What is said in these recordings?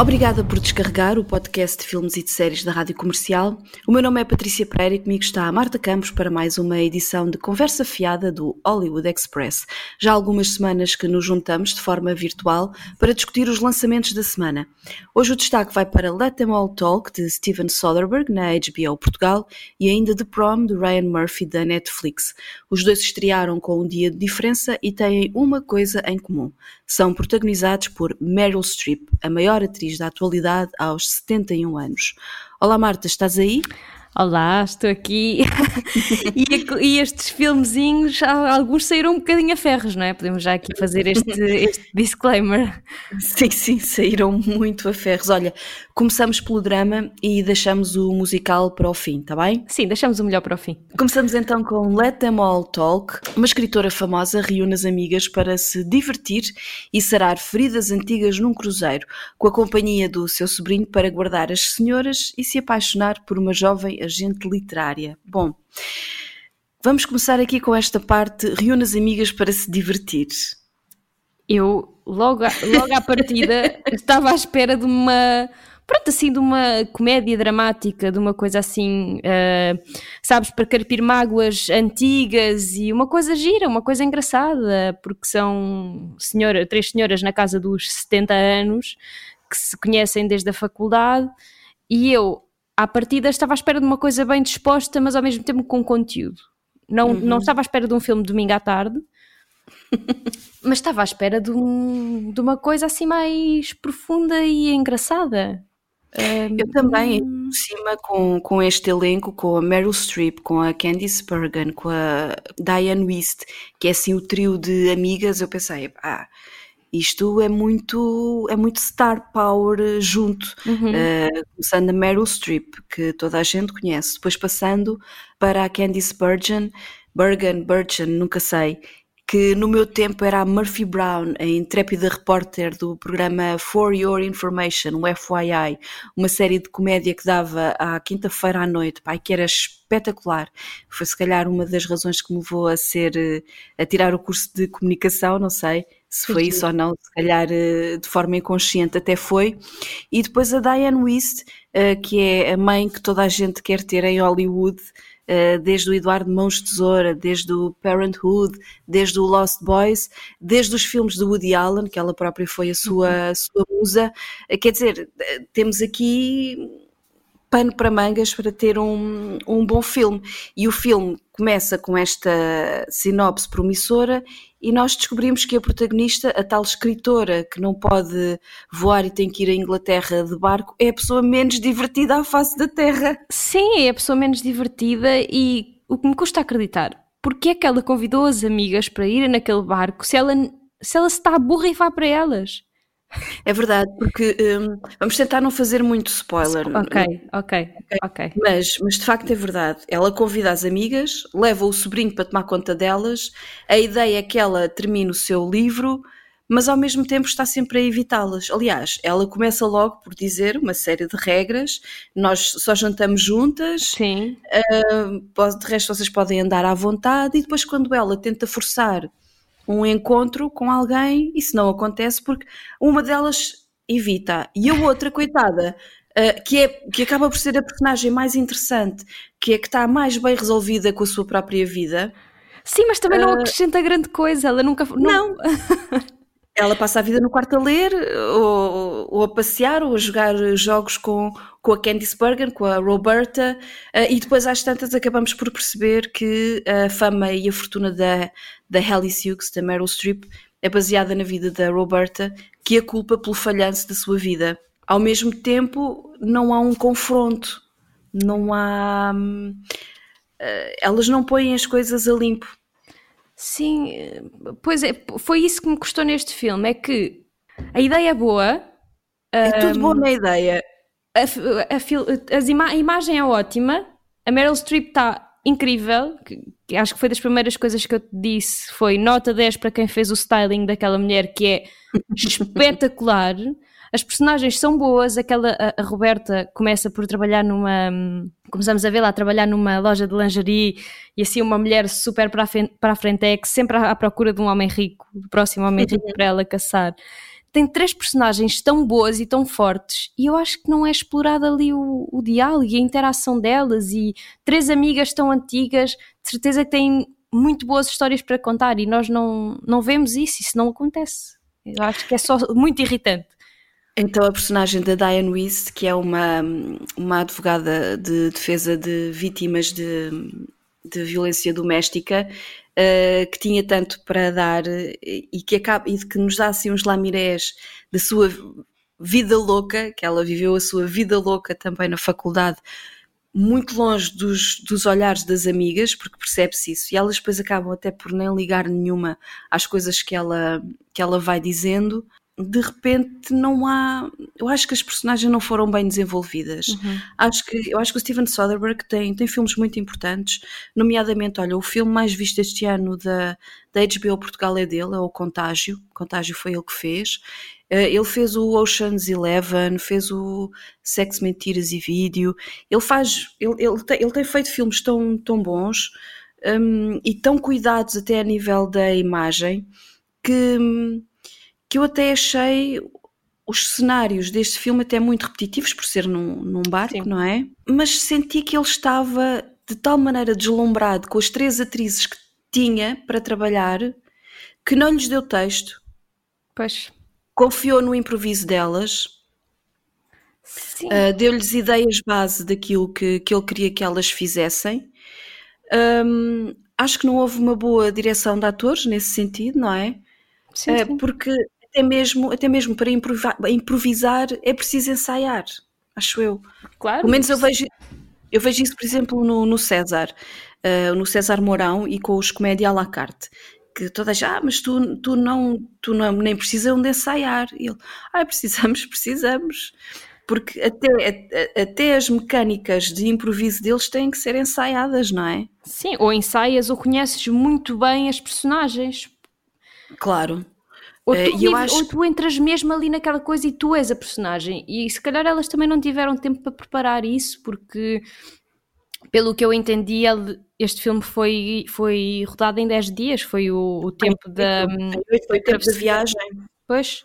Obrigada por descarregar o podcast de filmes e de séries da Rádio Comercial. O meu nome é Patrícia Pereira e comigo está a Marta Campos para mais uma edição de Conversa Fiada do Hollywood Express. Já há algumas semanas que nos juntamos de forma virtual para discutir os lançamentos da semana. Hoje o destaque vai para Let Them All Talk de Steven Soderbergh na HBO Portugal e ainda The Prom de Ryan Murphy da Netflix. Os dois estrearam com um dia de diferença e têm uma coisa em comum. São protagonizados por Meryl Streep, a maior atriz da atualidade aos 71 anos. Olá Marta, estás aí? Olá, estou aqui. e, e, estes filmezinhos, alguns saíram um bocadinho a ferros, não é? Podemos já aqui fazer este, este disclaimer. Sim, sim, saíram muito a ferros. Olha, começamos pelo drama e deixamos o musical para o fim, está bem? Sim, deixamos o melhor para o fim. Começamos então com Let Them All Talk. Uma escritora famosa reúne as amigas para se divertir e sarar feridas antigas num cruzeiro, com a companhia do seu sobrinho para guardar as senhoras e se apaixonar por uma jovem agente literária. Bom, vamos começar aqui com esta parte: reúne as amigas para se divertir. Eu, logo, logo à partida, estava à espera de uma. Pronto, assim, de uma comédia dramática, de uma coisa assim, uh, sabes, para carpir mágoas antigas e uma coisa gira, uma coisa engraçada, porque são senhora, três senhoras na casa dos 70 anos que se conhecem desde a faculdade e eu à partida estava à espera de uma coisa bem disposta, mas ao mesmo tempo com conteúdo. Não, uhum. não estava à espera de um filme domingo à tarde, mas estava à espera de, um, de uma coisa assim mais profunda e engraçada. Eu também, por cima, com, com este elenco, com a Meryl Streep, com a Candice Bergen, com a Diane Wist, que é assim o trio de amigas, eu pensei, ah, isto é muito, é muito star power junto, uhum. uh, começando a Meryl Streep, que toda a gente conhece, depois passando para a Candice Bergen, Bergen, Bergen, nunca sei, que no meu tempo era a Murphy Brown, a intrépida repórter do programa For Your Information, o FYI, uma série de comédia que dava à quinta-feira à noite, pai, que era espetacular. Foi se calhar uma das razões que me levou a ser, eh, a tirar o curso de comunicação, não sei, se foi isso ou não, se calhar eh, de forma inconsciente até foi. E depois a Diane Wist, eh, que é a mãe que toda a gente quer ter em Hollywood, eh, desde o Eduardo Mãos Tesoura, desde o Parenthood, desde o Lost Boys, desde os filmes de Woody Allen, que ela própria foi a sua, uhum. a sua musa. Quer dizer, temos aqui pano para mangas para ter um, um bom filme. E o filme começa com esta sinopse promissora e nós descobrimos que a protagonista, a tal escritora que não pode voar e tem que ir à Inglaterra de barco, é a pessoa menos divertida à face da Terra. Sim, é a pessoa menos divertida e o que me custa acreditar, porque é que ela convidou as amigas para irem naquele barco se ela se ela está burra e vai para elas? É verdade, porque um, vamos tentar não fazer muito spoiler. Ok, ok, ok. Mas, mas de facto é verdade. Ela convida as amigas, leva o sobrinho para tomar conta delas. A ideia é que ela termine o seu livro, mas ao mesmo tempo está sempre a evitá-las. Aliás, ela começa logo por dizer uma série de regras. Nós só jantamos juntas. Sim. Uh, de resto, vocês podem andar à vontade. E depois, quando ela tenta forçar um encontro com alguém, isso não acontece porque uma delas evita e a outra, coitada, uh, que, é, que acaba por ser a personagem mais interessante, que é que está mais bem resolvida com a sua própria vida. Sim, mas também uh, não acrescenta grande coisa, ela nunca. Não! não. ela passa a vida no quarto a ler, ou, ou, a passear, ou a jogar jogos com, com a Candice Bergen, com a Roberta, uh, e depois às tantas acabamos por perceber que a fama e a fortuna da, da Hallie Hughes, da Meryl Streep, é baseada na vida da Roberta, que a culpa pelo falhanço da sua vida. Ao mesmo tempo, não há um confronto, não há. Uh, elas não põem as coisas a limpo Sim, pois é, foi isso que me custou neste filme, é que a ideia é boa. É um, tudo bom na ideia. A, a, a, ima, a, imagem é ótima, a Meryl Streep está incrível, que, que acho que foi das primeiras coisas que eu te disse, foi nota 10 para quem fez o styling daquela mulher, que é espetacular. As personagens são boas, aquela a, a, Roberta começa por trabalhar numa começamos a vê-la a trabalhar numa loja de lingerie e assim uma mulher super para a frente, para a frente é que sempre à, à procura de um homem rico, do próximo homem rico para ela caçar. Tem três personagens tão boas e tão fortes e eu acho que não é explorado ali o, o diálogo e a interação delas e três amigas tão antigas, de certeza que têm muito boas histórias para contar e nós não, não vemos isso, isso não acontece. Eu acho que é só muito irritante. Então a personagem da Diane Weiss, que é uma, uma advogada de defesa de vítimas de, de violência doméstica, uh, que tinha tanto para dar e que, acaba, e que nos dá assim uns lamirés da sua vida louca, que ela viveu a sua vida louca também na faculdade, muito longe dos, dos olhares das amigas, porque percebe-se isso, e elas depois acabam até por nem ligar nenhuma às coisas que ela, que ela vai dizendo, de repente não há. Eu acho que as personagens não foram bem desenvolvidas. Uhum. Acho que, eu acho que o Steven Soderbergh tem, tem filmes muito importantes, nomeadamente, olha, o filme mais visto este ano da, da HBO Portugal é dele, é o Contágio. Contágio foi ele que fez. Uh, ele fez o Ocean's Eleven, fez o Sex, Mentiras e Vídeo. Ele faz. Ele, ele, tem, ele tem feito filmes tão, tão bons um, e tão cuidados até a nível da imagem que que eu até achei os cenários deste filme até muito repetitivos por ser num, num barco, Sim. não é? Mas senti que ele estava de tal maneira deslumbrado com as três atrizes que tinha para trabalhar que não lhes deu texto. Pois. Confiou no improviso delas. Uh, Deu-lhes ideias base daquilo que, que ele queria que elas fizessem. Um, acho que não houve uma boa direção de atores nesse sentido, não é? Sim, uh, sim. Porque até mesmo, até mesmo para improvisar, é preciso ensaiar, acho eu. Claro. Pelo menos eu vejo, eu vejo isso, por exemplo, no, no César, uh, no César Mourão e com os comédia à la carte. Que toda gente, ah, mas tu, tu, não, tu não, nem precisam de ensaiar. E ele, ah, precisamos, precisamos. Porque até, até as mecânicas de improviso deles têm que ser ensaiadas, não é? Sim, ou ensaias ou conheces muito bem as personagens. Claro. Ou tu, uh, acho... ou tu, entras mesmo ali naquela coisa e tu és a personagem. E se calhar elas também não tiveram tempo para preparar isso, porque, pelo que eu entendi, este filme foi, foi rodado em 10 dias. Foi o, o tempo da. Foi o tempo da viagem. Pois.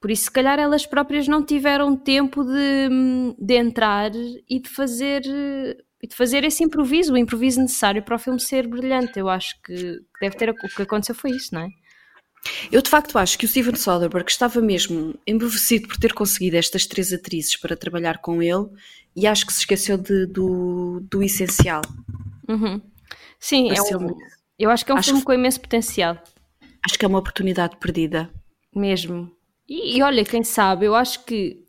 Por isso, se calhar elas próprias não tiveram tempo de, de entrar e de fazer e de fazer esse improviso, o improviso necessário para o filme ser brilhante. Eu acho que deve ter o que aconteceu foi isso, não é? Eu de facto acho que o Steven Soderbergh estava mesmo embevecido por ter conseguido estas três atrizes para trabalhar com ele e acho que se esqueceu de, do, do essencial. Uhum. Sim, é um, eu acho que é um acho filme com imenso potencial. Acho que é uma oportunidade perdida. Mesmo. E, e olha, quem sabe, eu acho que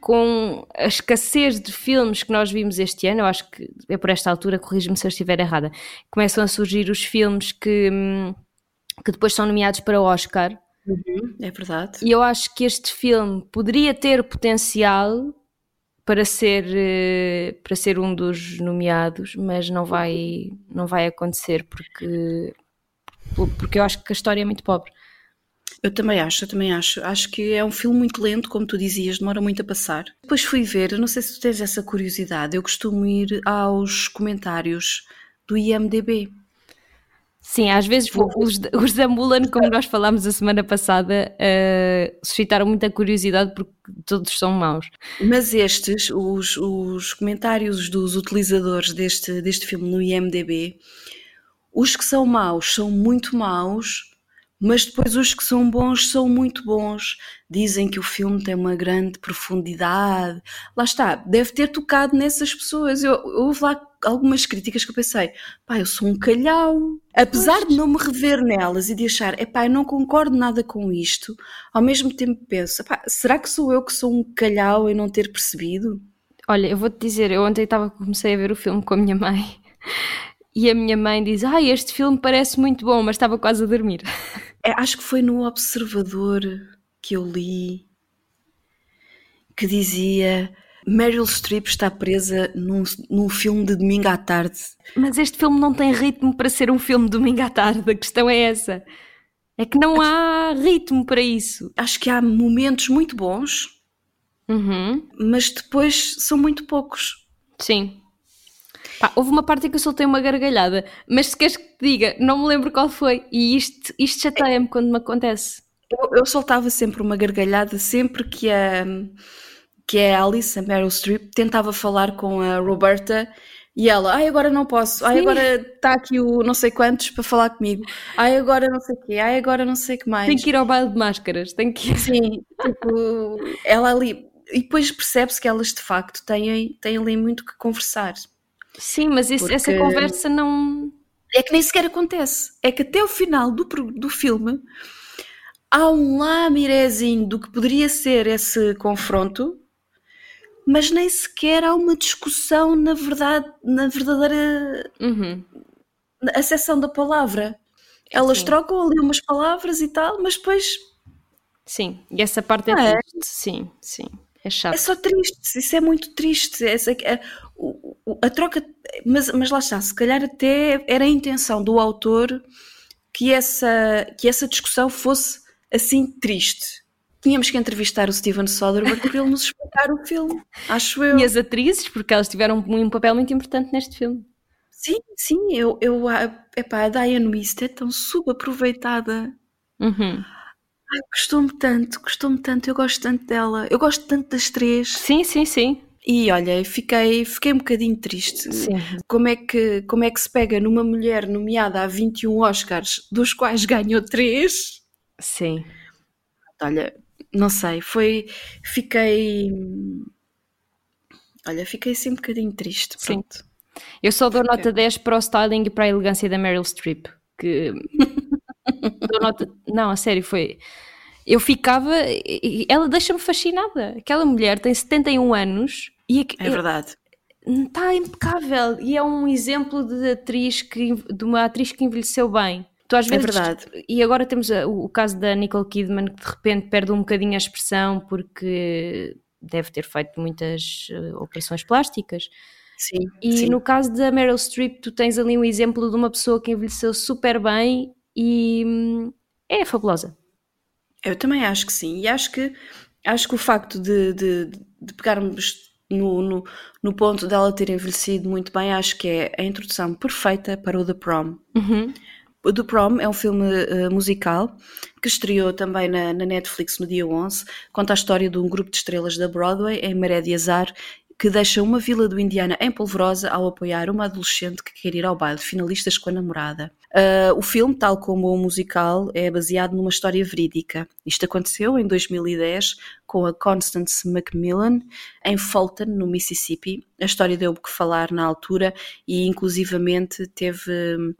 com a escassez de filmes que nós vimos este ano, eu acho que é por esta altura, corrijo-me se eu estiver errada, começam a surgir os filmes que. Hum, que depois são nomeados para o Oscar. Uhum, é verdade. E eu acho que este filme poderia ter potencial para ser, eh, para ser um dos nomeados, mas não vai, não vai acontecer porque, porque eu acho que a história é muito pobre. Eu também acho, eu também acho. Acho que é um filme muito lento, como tu dizias, demora muito a passar. Depois fui ver, eu não sei se tu tens essa curiosidade, eu costumo ir aos comentários do IMDB. Sim, às vezes os, os da Mulan, como nós falámos a semana passada, uh, suscitaram muita curiosidade porque todos são maus. Mas estes, os, os comentários dos utilizadores deste, deste filme no IMDB, os que são maus são muito maus mas depois os que são bons são muito bons. Dizem que o filme tem uma grande profundidade. Lá está, deve ter tocado nessas pessoas. Eu, houve lá algumas críticas que eu pensei, pá, eu sou um calhau. Apesar pois. de não me rever nelas e de achar, é pá, eu não concordo nada com isto, ao mesmo tempo penso, será que sou eu que sou um calhau em não ter percebido? Olha, eu vou-te dizer, eu ontem estava comecei a ver o filme com a minha mãe e a minha mãe diz: Ah, este filme parece muito bom, mas estava quase a dormir. É, acho que foi no Observador que eu li que dizia Meryl Streep está presa num, num filme de domingo à tarde. Mas este filme não tem ritmo para ser um filme de domingo à tarde, a questão é essa. É que não há ritmo para isso. Acho que há momentos muito bons, uhum. mas depois são muito poucos. Sim. Pá, houve uma parte em que eu soltei uma gargalhada, mas se queres que te diga, não me lembro qual foi. E isto, isto chateia-me quando me acontece. Eu, eu soltava sempre uma gargalhada sempre que a, que a Alice, a Meryl Streep, tentava falar com a Roberta e ela, ai agora não posso, ai Sim. agora está aqui o não sei quantos para falar comigo, ai agora não sei o quê, ai agora não sei o que mais. Tenho que ir ao baile de máscaras, tenho que ir. Sim, tipo, ela ali. E depois percebe-se que elas de facto têm, têm ali muito que conversar. Sim, mas isso- essa Porque- conversa não. É que nem sequer acontece. É que até o final do, do filme há um lamirezinho do que poderia ser esse confronto, mas nem sequer há uma discussão na verdade, na verdadeira Uhum. acessão da palavra. Elas Sim. trocam ali umas palavras e tal, mas depois Sim, e essa parte é é? triste. Sim, sim. É chato. É só triste, isso é muito triste. Essa, a, o- a troca, mas, mas lá está, se calhar até era a intenção do autor que essa, que essa discussão fosse assim triste. Tínhamos que entrevistar o Steven Soderbergh para ele nos explicar o filme, acho eu. E as atrizes, porque elas tiveram um papel muito importante neste filme. Sim, sim, eu, eu epá, a Diane Wist é tão subaproveitada. Uhum. Ai, Gostou-me tanto, gostou-me tanto, eu gosto tanto dela, eu gosto tanto das três. Sim, sim, sim. E olha, fiquei, fiquei um bocadinho triste. Sim. como é que como é que se pega numa mulher nomeada a 21 Oscars, dos quais ganhou 3? Sim. Olha, não sei, foi fiquei Olha, fiquei assim um bocadinho triste, Sim. pronto. Eu só dou nota 10 para o styling e para a elegância da Meryl Streep. Que. dou nota. Não, a sério, foi. Eu ficava. Ela deixa-me fascinada. Aquela mulher tem 71 anos e É verdade. está impecável e é um exemplo de atriz que de uma atriz que envelheceu bem. Tu às É vezes, verdade. E agora temos o, o caso da Nicole Kidman que de repente perde um bocadinho a expressão porque deve ter feito muitas eh, operações plásticas. Sim. E sim. no caso da Meryl Streep, tu tens ali um exemplo de uma pessoa que envelheceu super bem e hum, é fabulosa. Eu também acho que sim. E acho que acho que o facto de, de, de pegarmos no, no, no ponto dela ter envelhecido muito bem, acho que é a introdução perfeita para o The Prom. O The Prom é um filme eh, musical que estreou também na, na Netflix no dia 11. Conta a história de um grupo de estrelas da Broadway em Maré de Azar que deixa uma vila do Indiana em polvorosa ao apoiar uma adolescente que quer ir ao baile de finalistas com a namorada. Ah, o filme, tal como o musical, é baseado numa história verídica. Isto aconteceu em 2010 com a Constance Macmillan em Fulton, no Mississippi. A história deu o que falar na altura e, inclusivamente, teve hum,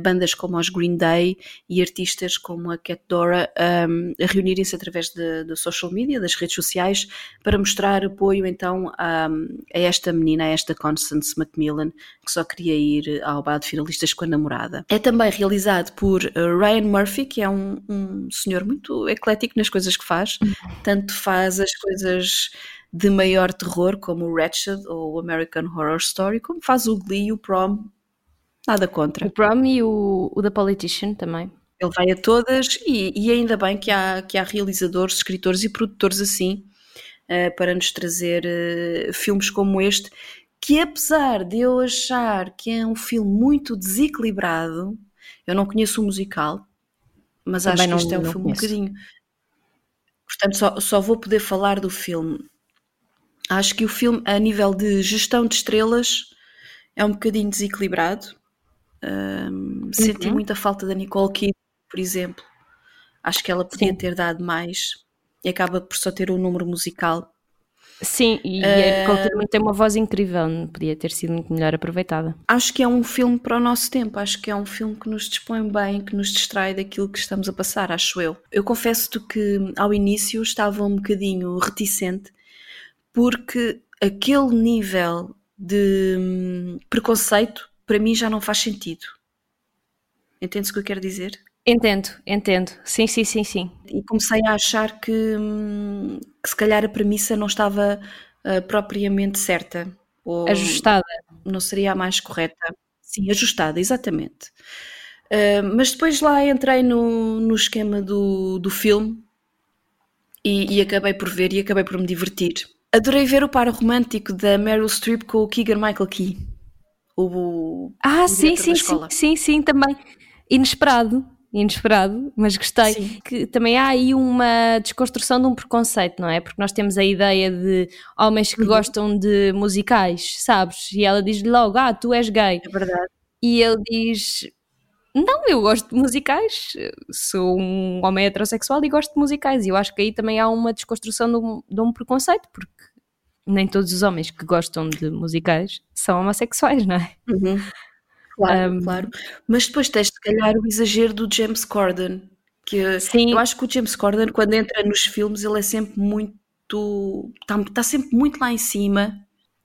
bandas como os Green Day e artistas como a Cat Dora um, a reunirem-se através da social media, das redes sociais, para mostrar apoio então a, a esta menina, a esta Constance Macmillan, que só queria ir ao bar de finalistas com a namorada. É também realizado por eh, Ryan Murphy, que é um, um senhor muito eclético nas coisas que faz, tanto faz as coisas de maior terror, como o Ratched ou o American Horror Story, como faz o Glee o Prom, nada contra. O Prom e o, o The Politician também. Ele vai a todas e, e ainda bem que há, que há realizadores, escritores e produtores assim eh, para nos trazer eh, filmes como este, que apesar de eu achar que é um filme muito desequilibrado, eu não conheço o musical, mas Também acho que este é um filme conheço. um bocadinho. Portanto, só, só vou poder falar do filme. Acho que o filme, a nível de gestão de estrelas, é um bocadinho desequilibrado. Ahm, Senti Uhum. muita falta da Nicole Kidman, por exemplo. Acho que ela podia Sim. ter dado mais e acaba por só ter um número musical. Sim, e a Nicole Kidman tem uma voz incrível, podia ter sido muito melhor aproveitada. Acho que é um filme para o nosso tempo. Acho que é um filme que nos dispõe bem, que nos distrai daquilo que estamos a passar, acho eu. Eu confesso-te que ao início estava um bocadinho reticente, porque aquele nível de hum, preconceito para mim já não faz sentido. Entendes o que eu quero dizer? Entendo, entendo. Sim, sim, sim, sim. e comecei a achar que, hum, que se calhar a premissa não estava ah, propriamente certa ou Ajustada. não seria a mais correta. Sim, ajustada, exatamente. Ah, mas depois lá entrei no, no esquema do, do filme e, e acabei por ver e acabei por me divertir. Adorei ver o par romântico da Meryl Streep com o Keegan Michael Key. O, Ah, o sim, sim, sim, sim, sim, também. Inesperado, inesperado, mas gostei. Sim. Que também há aí uma desconstrução de um preconceito, não é? Porque nós temos a ideia de homens Uhum. que gostam de musicais, sabes? E ela diz logo, ah, tu és gay. É verdade. E ele diz, não, eu gosto de musicais, sou um homem heterossexual e gosto de musicais. E eu acho que aí também há uma desconstrução de um, de um preconceito, porque nem todos os homens que gostam de musicais são homossexuais, não é? Uhum. Claro, Um, claro. Mas depois tens, se calhar, o exagero do James Corden. Que Sim. eu acho que o James Corden, quando entra nos filmes, ele é sempre muito. Está tá sempre muito lá em cima.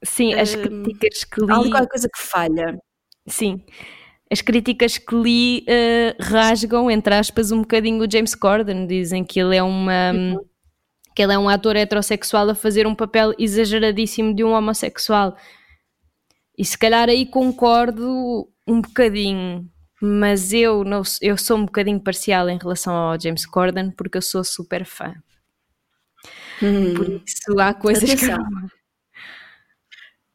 Sim, as Hum, críticas que Há li. qualquer coisa que falha. Sim. As críticas que li eh, rasgam, entre aspas, um bocadinho o James Corden. Dizem que ele é uma. Que ele é um ator heterossexual a fazer um papel exageradíssimo de um homossexual. E se calhar aí concordo um bocadinho, mas eu, não, eu sou um bocadinho parcial em relação ao James Corden porque eu sou super fã. Por isso há coisas que. Atenção.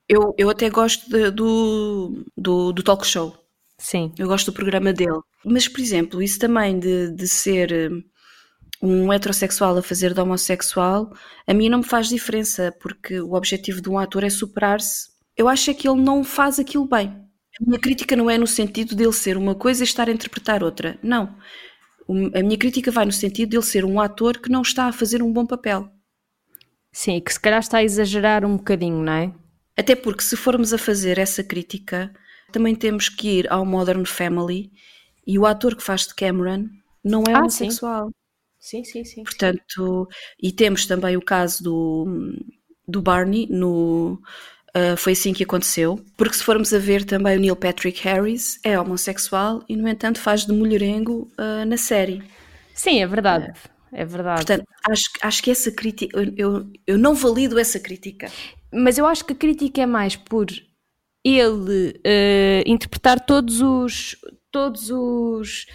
Eu, eu até gosto de- do, do, do talk show. Sim, Eu gosto do programa dele. Mas, por exemplo, isso também de, de ser um heterossexual a fazer de homossexual, a mim não me faz diferença, porque o objetivo de um ator é superar-se. Eu acho é que ele não faz aquilo bem. A minha crítica não é no sentido dele ser uma coisa e estar a interpretar outra. Não. A minha crítica vai no sentido dele ser um ator que não está a fazer um bom papel. sim, que se calhar está a exagerar um bocadinho, não é? Até porque, se formos a fazer essa crítica, também temos que ir ao Modern Family e o ator que faz de Cameron não é Ah, homossexual. Sim, sim, sim. Portanto, e temos também o caso do, do Barney no. ah, foi assim que aconteceu, porque se formos a ver também o Neil Patrick Harris é homossexual e, no entanto, faz de mulherengo ah, na série. Sim, é verdade. É verdade. Portanto, acho, acho que essa crítica, eu, eu, eu não valido essa crítica. Mas eu acho que a crítica é mais por ele eh, interpretar todos os todos os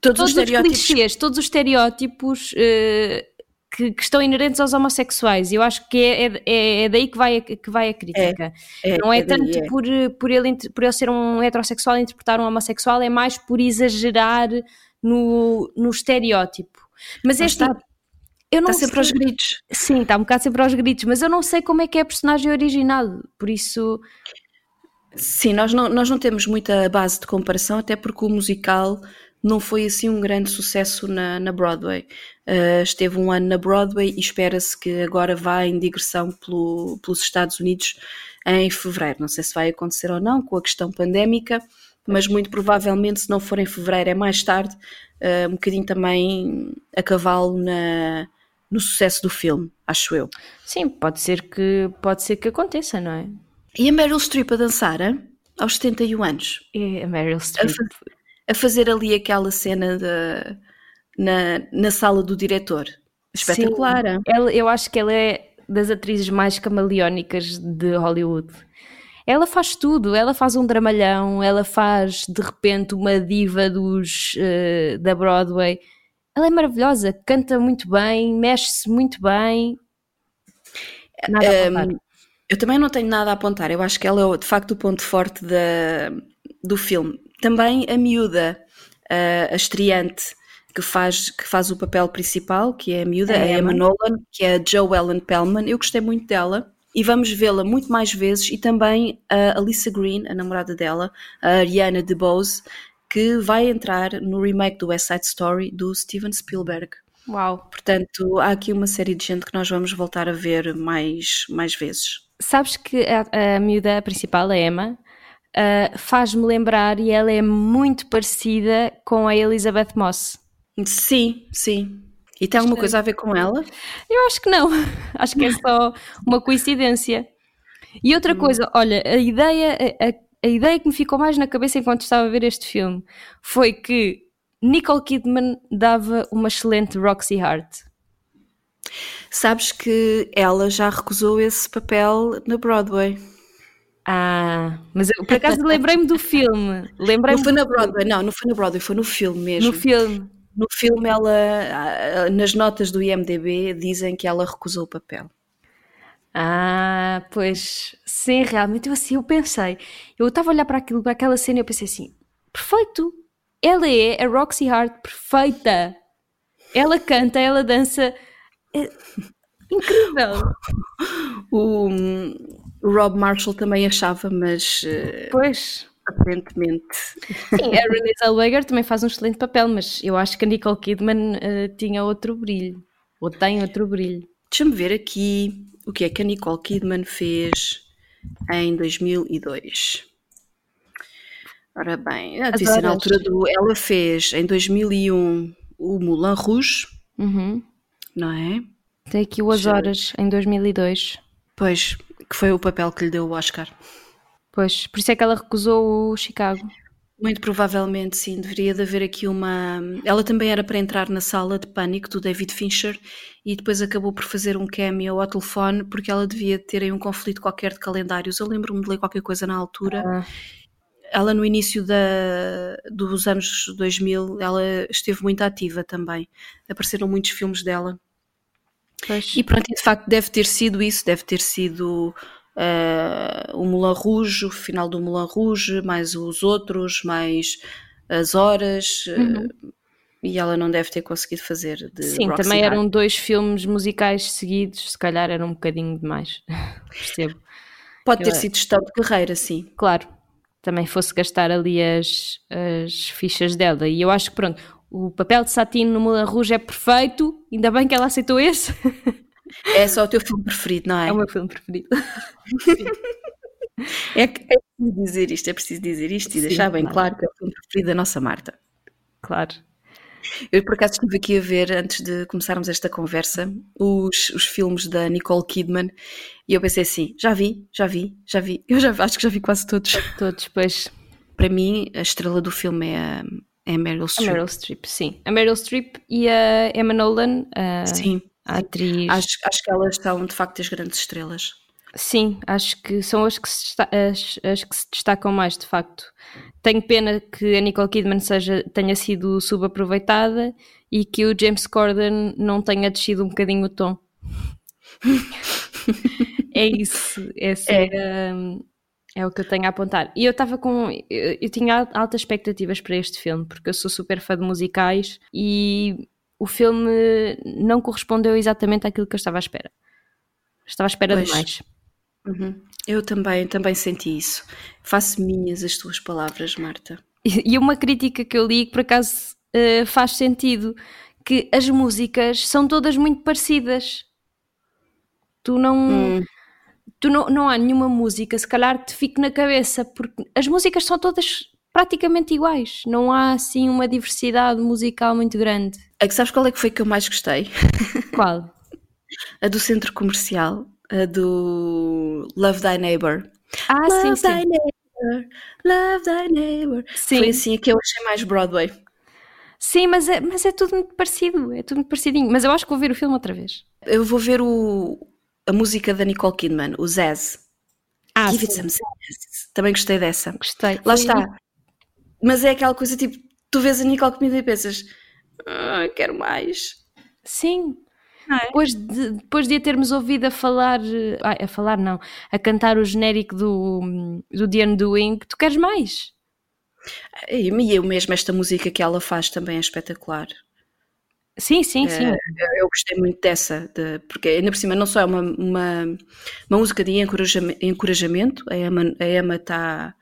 Todos, todos os os estereótipos clichês, todos os estereótipos eh, que, que estão inerentes aos homossexuais. Eu acho que é, é, é daí que vai, a- que vai a crítica. é, Não é, é daí, tanto é. Por, por, ele, por ele ser um heterossexual e interpretar um homossexual, é mais por exagerar no, no estereótipo. Mas este, está. eu não Está sempre aos gritos. Sim, está um bocado sempre aos gritos, mas eu não sei como é que é a personagem original, por isso. Sim, nós não, nós não temos muita base de comparação, até porque o musical não foi assim um grande sucesso na, na Broadway. Uh, esteve um ano na Broadway e espera-se que agora vá em digressão pelo- pelos Estados Unidos em fevereiro. Não sei se vai acontecer ou não com a questão pandémica, mas muito provavelmente, se não for em fevereiro, é mais tarde, uh, um bocadinho também a cavalo na, no sucesso do filme, acho eu. Sim, pode ser que pode ser que aconteça, não é? E a Meryl Streep a dançar, hein? aos 71 anos. E a Meryl a, Streep. fa- a fazer ali aquela cena de- na, na sala do diretor. Espetacular. hein? Ela, eu acho que ela é das atrizes mais camaleónicas de Hollywood. Ela faz tudo, ela faz um dramalhão, ela faz de repente uma diva dos, eh, da Broadway. Ela é maravilhosa, canta muito bem, mexe-se muito bem. Nada a Um, eu também não tenho nada a apontar. Eu acho que ela é de facto o ponto forte da, do filme. Também a miúda, a, a estreante que faz, que faz o papel principal, que é a miúda, A a Emma Emma. Nolan, que é a Joe Ellen Pellman. Eu gostei muito dela. E vamos vê-la muito mais vezes. E também a Alyssa Green, a namorada dela, a Ariana DeBose, que vai entrar no remake do West Side Story do Steven Spielberg. Uau. Portanto, há aqui uma série de gente que nós vamos voltar a ver mais, mais vezes. Sabes que a, a miúda principal, a Emma, ah, faz-me lembrar e ela é muito parecida com a Elizabeth Moss. Sim, sim. E tem alguma coisa a ver com ela? Eu acho que não. Acho que é só uma coincidência. E outra coisa, olha, a ideia, a- a ideia que me ficou mais na cabeça enquanto estava a ver este filme foi que Nicole Kidman dava uma excelente Roxy Hart. Sabes que ela já recusou esse papel na Broadway. Ah, mas eu por acaso lembrei-me do filme. Não Lembrei-me foi na Broadway, não, não foi na Broadway, foi no filme mesmo. no filme. No filme, ela, ah, nas notas do IMDB, dizem que ela recusou o papel. Ah, pois, sim, realmente, eu assim, eu pensei, eu estava a olhar para aquilo, para aquela cena e eu pensei assim, perfeito, ela é a Roxy Hart perfeita, ela canta, ela dança, é incrível. O Rob Marshall também achava, mas eh, Pois, aparentemente. sim, a Renée Zellweger também faz um excelente papel, mas eu acho que a Nicole Kidman eh, tinha outro brilho, ou tem outro brilho. Deixa-me ver aqui o que é que a Nicole Kidman fez em 2002. Ora bem, devia ser na altura do. Ela fez em 2001 o Moulin Rouge, Uhum. não é? Tem aqui o As. Horas, em 2002. Pois, que foi o papel que lhe deu o Oscar. Pois, por isso é que ela recusou o Chicago. Muito provavelmente, sim, deveria de haver aqui uma. Ela também era para entrar na sala de pânico do David Fincher e depois acabou por fazer um cameo ao telefone porque ela devia ter aí um conflito qualquer de calendários. Eu lembro-me de ler qualquer coisa na altura. Ah. Ela, no início da, dos anos 2000, ela esteve muito ativa também. Apareceram muitos filmes dela. Pois. E pronto, e de facto deve ter sido isso, deve ter sido eh, o Moulin Rouge, o final do Moulin Rouge, mais os outros, mais as horas, Uhum. e ela não deve ter conseguido fazer de Sim, Roxy também eram dois filmes musicais seguidos, se calhar era um bocadinho demais. Percebo. Pode ter eu- sido gestão de carreira, sim. Claro, também fosse gastar ali as, as fichas dela. E eu acho que, pronto, o papel de Satine no Moulin Rouge é perfeito, ainda bem que ela aceitou esse. É só o teu filme preferido, não é? É o meu filme preferido. É, que- é preciso dizer isto, é preciso dizer isto e Sim, deixar bem claro. claro que é o filme preferido da nossa Marta. Claro. Eu por acaso estive aqui a ver, antes de começarmos esta conversa, os, os filmes da Nicole Kidman e eu pensei assim, já vi, já vi, já vi, eu já acho que já vi quase todos. Todos, depois. Para mim, a estrela do filme é a, é a Meryl A Streep. Meryl Streep, sim. A Meryl Streep e a Emma Nolan, a, Sim, a atriz. acho, acho que elas são de facto as grandes estrelas. Sim, acho que são as que, se as, as que se destacam mais, de facto. Tenho pena que a Nicole Kidman seja, tenha sido subaproveitada e que o James Corden não tenha descido um bocadinho o tom. é isso, essa é. É o que eu tenho a apontar. E eu estava com. Eu, eu tinha al- altas expectativas para este filme, porque eu sou super fã de musicais e o filme não correspondeu exatamente àquilo que eu estava à espera. Estava à espera Pois. de mais. Uhum. Eu também, também senti isso. Faço minhas as tuas palavras, Marta. E uma crítica que eu li que por acaso eh, faz sentido, que as músicas são todas muito parecidas. Tu não, Hum, tu não, não há nenhuma música, se calhar, que te fique na cabeça, porque as músicas são todas praticamente iguais. Não há assim uma diversidade musical muito grande. É que sabes qual é que foi que eu mais gostei? Qual? A do centro comercial, a do Love Thy Neighbor. Ah, sim, Love Thy sim. Neighbor, Love Thy Neighbor. Sim. Foi assim a que eu achei mais Broadway. Sim, mas é, mas é tudo muito parecido, é tudo muito parecidinho. Mas eu acho que vou ver o filme outra vez. Eu vou ver o, a música da Nicole Kidman, o Zaz. Ah, Give it sim, some Zaz. Também gostei dessa. gostei. Lá Foi- está. Mas é aquela coisa tipo, tu vês a Nicole Kidman e pensas, ah, quero mais. Sim. É? Depois de, depois de a termos ouvido a falar, a falar não, a cantar o genérico do, do The Undoing, tu queres mais? E eu mesmo, esta música que ela faz também é espetacular. Sim, sim, sim. Eu, eu gostei muito dessa, de- porque ainda por cima não só é uma, uma, uma música de encorajame- encorajamento, a Emma a Emma está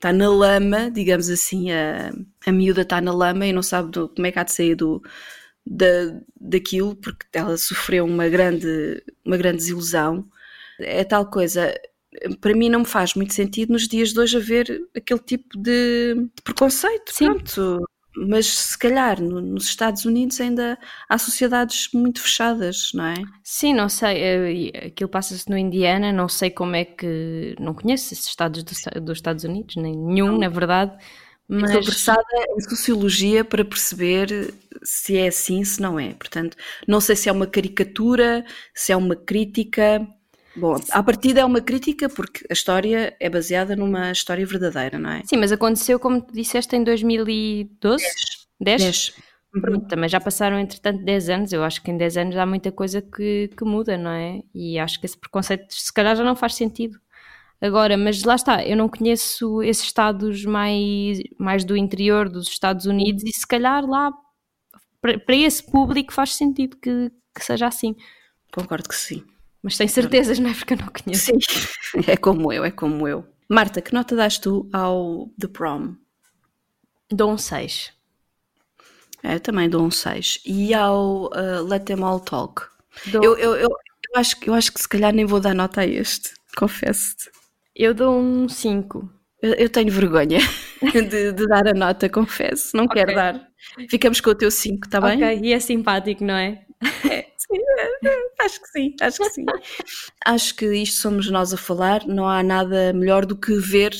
tá na lama, digamos assim, a, a miúda está na lama e não sabe do- como é que há de sair do, da, daquilo, porque ela sofreu uma grande, uma grande desilusão. É tal coisa, para mim não me faz muito sentido nos dias de hoje haver aquele tipo de, de preconceito, Sim. pronto. Mas se calhar no- nos Estados Unidos ainda há sociedades muito fechadas, não é? Sim, não sei, eh, aquilo passa-se no Indiana, não sei como é que, não conheço esses estados do dos Estados Unidos, nem nenhum, na verdade, Estou mas versada em sociologia para perceber se é assim, se não é. Portanto, não sei se é uma caricatura, se é uma crítica. Bom, à partida é uma crítica porque a história é baseada numa história verdadeira, não é? sim, mas aconteceu como tu disseste em 2012? 10? 10. Pronto, também já passaram entretanto 10 anos, eu acho que em 10 anos há muita coisa que, que muda, não é? E acho que esse preconceito se calhar já não faz sentido. Agora, mas lá está, eu não conheço esses estados mais, mais do interior dos Estados Unidos e se calhar lá para, para esse público faz sentido que, que seja assim. Concordo que sim. Mas sem certezas, não é? Porque eu não conheço. Sim, é como eu, é como eu. Marta, que nota dás tu ao The Prom? Dou um 6. É, eu também dou um 6. E ao uh, Let Them All Talk? Dou- Eu, eu, eu, eu, acho, que- eu acho que se calhar nem vou dar nota a este, confesso-te. Eu dou um 5. Eu, eu tenho vergonha de, de dar a nota, confesso. Não quero dar. Ficamos com o teu 5, está bem? Ok, e é simpático, não é? Sim, é, é, acho que sim, acho que sim. acho que isto somos nós a falar, não há nada melhor do que ver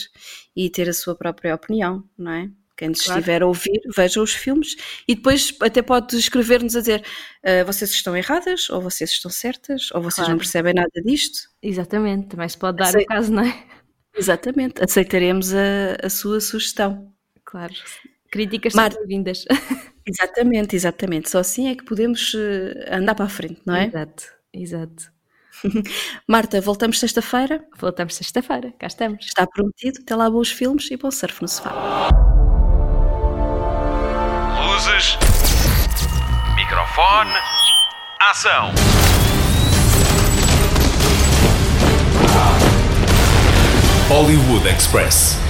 e ter a sua própria opinião, não é? Quem nos Claro. estiver a ouvir, veja os filmes e depois até pode escrever-nos a dizer "Ah, vocês estão erradas, ou vocês estão certas, ou vocês Claro. não percebem nada disto. Exatamente, também se pode dar Sei. o caso, não é? Exatamente, aceitaremos a, a sua sugestão. Claro. Críticas Mar- são bem-vindas. Exatamente, exatamente. Só assim é que podemos eh, andar para a frente, não é? Exato, exato. Marta, voltamos sexta-feira. Voltamos sexta-feira, cá estamos. Está prometido. Até lá, bons filmes e bom surf no sofá. Luzes. Microfone. Ação. Hollywood Express.